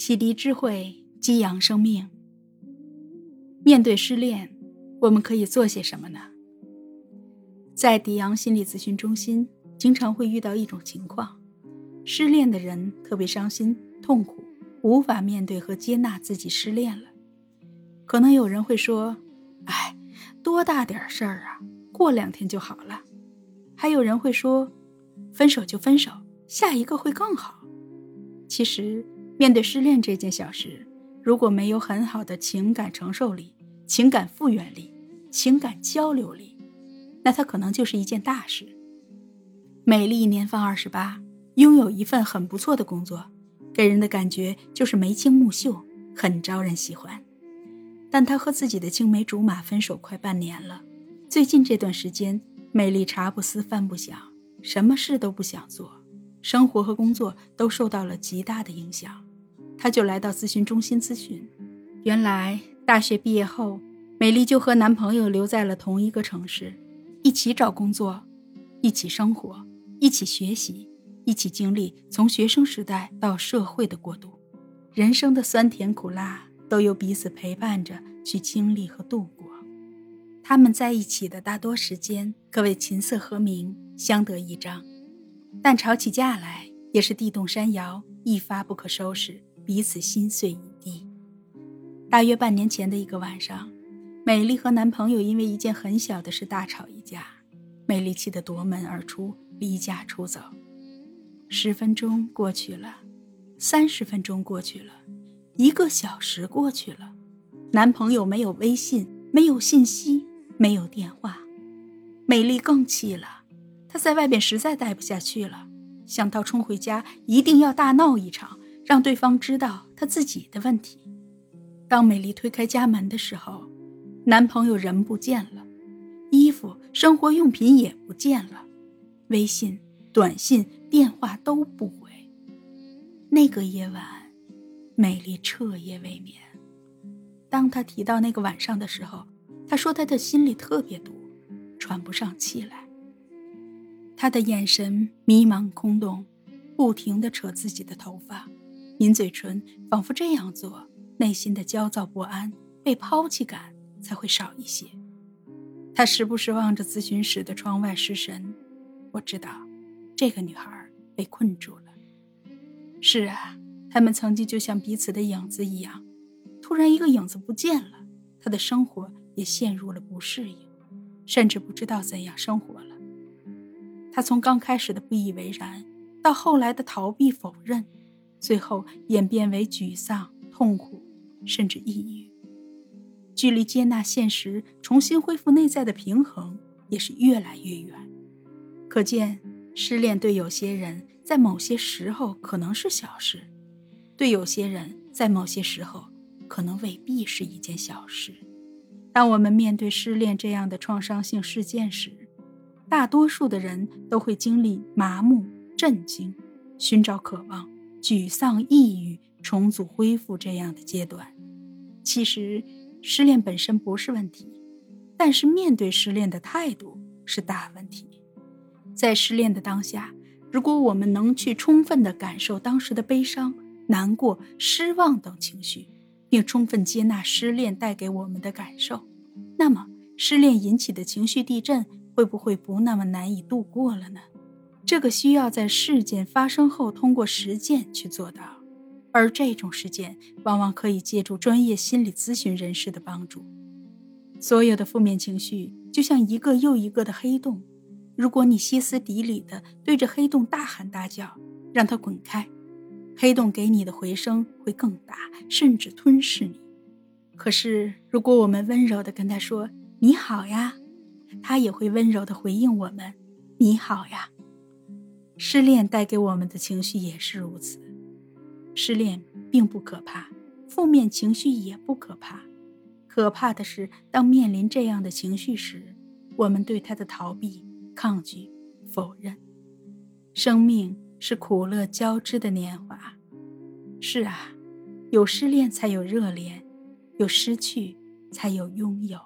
洗涤智慧，激扬生命。面对失恋，我们可以做些什么呢？在迪昂心理咨询中心，经常会遇到一种情况：失恋的人特别伤心、痛苦，无法面对和接纳自己失恋了。可能有人会说：“哎，多大点事儿啊，过两天就好了。”还有人会说：“分手就分手，下一个会更好。”其实，面对失恋这件小事，如果没有很好的情感承受力、情感复原力、情感交流力，那它可能就是一件大事。美丽年方二十八，拥有一份很不错的工作，给人的感觉就是眉清目秀，很招人喜欢。但她和自己的青梅竹马分手快半年了，最近这段时间，美丽茶不思饭不想，什么事都不想做。生活和工作都受到了极大的影响，她就来到咨询中心咨询。原来大学毕业后，美丽就和男朋友留在了同一个城市，一起找工作，一起生活，一起学习，一起经历从学生时代到社会的过渡。人生的酸甜苦辣都由彼此陪伴着去经历和度过。他们在一起的大多时间可谓琴瑟和鸣，相得益彰。但吵起架来也是地动山摇，一发不可收拾，彼此心碎一地。大约半年前的一个晚上，美丽和男朋友因为一件很小的事大吵一架，美丽气得夺门而出，离家出走。十分钟过去了，三十分钟过去了，一个小时过去了，男朋友没有微信，没有信息，没有电话，美丽更气了。她在外边实在待不下去了，想到冲回家一定要大闹一场，让对方知道他自己的问题。当美丽推开家门的时候，男朋友人不见了，衣服、生活用品也不见了，微信、短信、电话都不回。那个夜晚，美丽彻夜未眠。当她提到那个晚上的时候，她说她的心里特别堵，喘不上气来。他的眼神迷茫空洞，不停地扯自己的头发，抿嘴唇，仿佛这样做，内心的焦躁不安、被抛弃感才会少一些。他时不时望着咨询室的窗外失神。我知道，这个女孩被困住了。是啊，他们曾经就像彼此的影子一样，突然一个影子不见了，他的生活也陷入了不适应，甚至不知道怎样生活了。他从刚开始的不以为然，到后来的逃避否认，最后演变为沮丧、痛苦，甚至抑郁。距离接纳现实、重新恢复内在的平衡也是越来越远。可见，失恋对有些人在某些时候可能是小事，对有些人在某些时候可能未必是一件小事。当我们面对失恋这样的创伤性事件时，大多数的人都会经历麻木、震惊、寻找渴望、沮丧、抑郁、重组、恢复这样的阶段。其实，失恋本身不是问题，但是面对失恋的态度是大问题。在失恋的当下，如果我们能去充分的感受当时的悲伤、难过、失望等情绪，并充分接纳失恋带给我们的感受，那么失恋引起的情绪地震。会不会不那么难以度过了呢？这个需要在事件发生后通过实践去做到，而这种实践往往可以借助专业心理咨询人士的帮助。所有的负面情绪就像一个又一个的黑洞，如果你歇斯底里的对着黑洞大喊大叫，让它滚开，黑洞给你的回声会更大，甚至吞噬你。可是，如果我们温柔的跟他说：“你好呀。”他也会温柔地回应我们：“你好呀。”失恋带给我们的情绪也是如此。失恋并不可怕，负面情绪也不可怕，可怕的是当面临这样的情绪时，我们对他的逃避、抗拒、否认。生命是苦乐交织的年华。是啊，有失恋才有热恋，有失去才有拥有。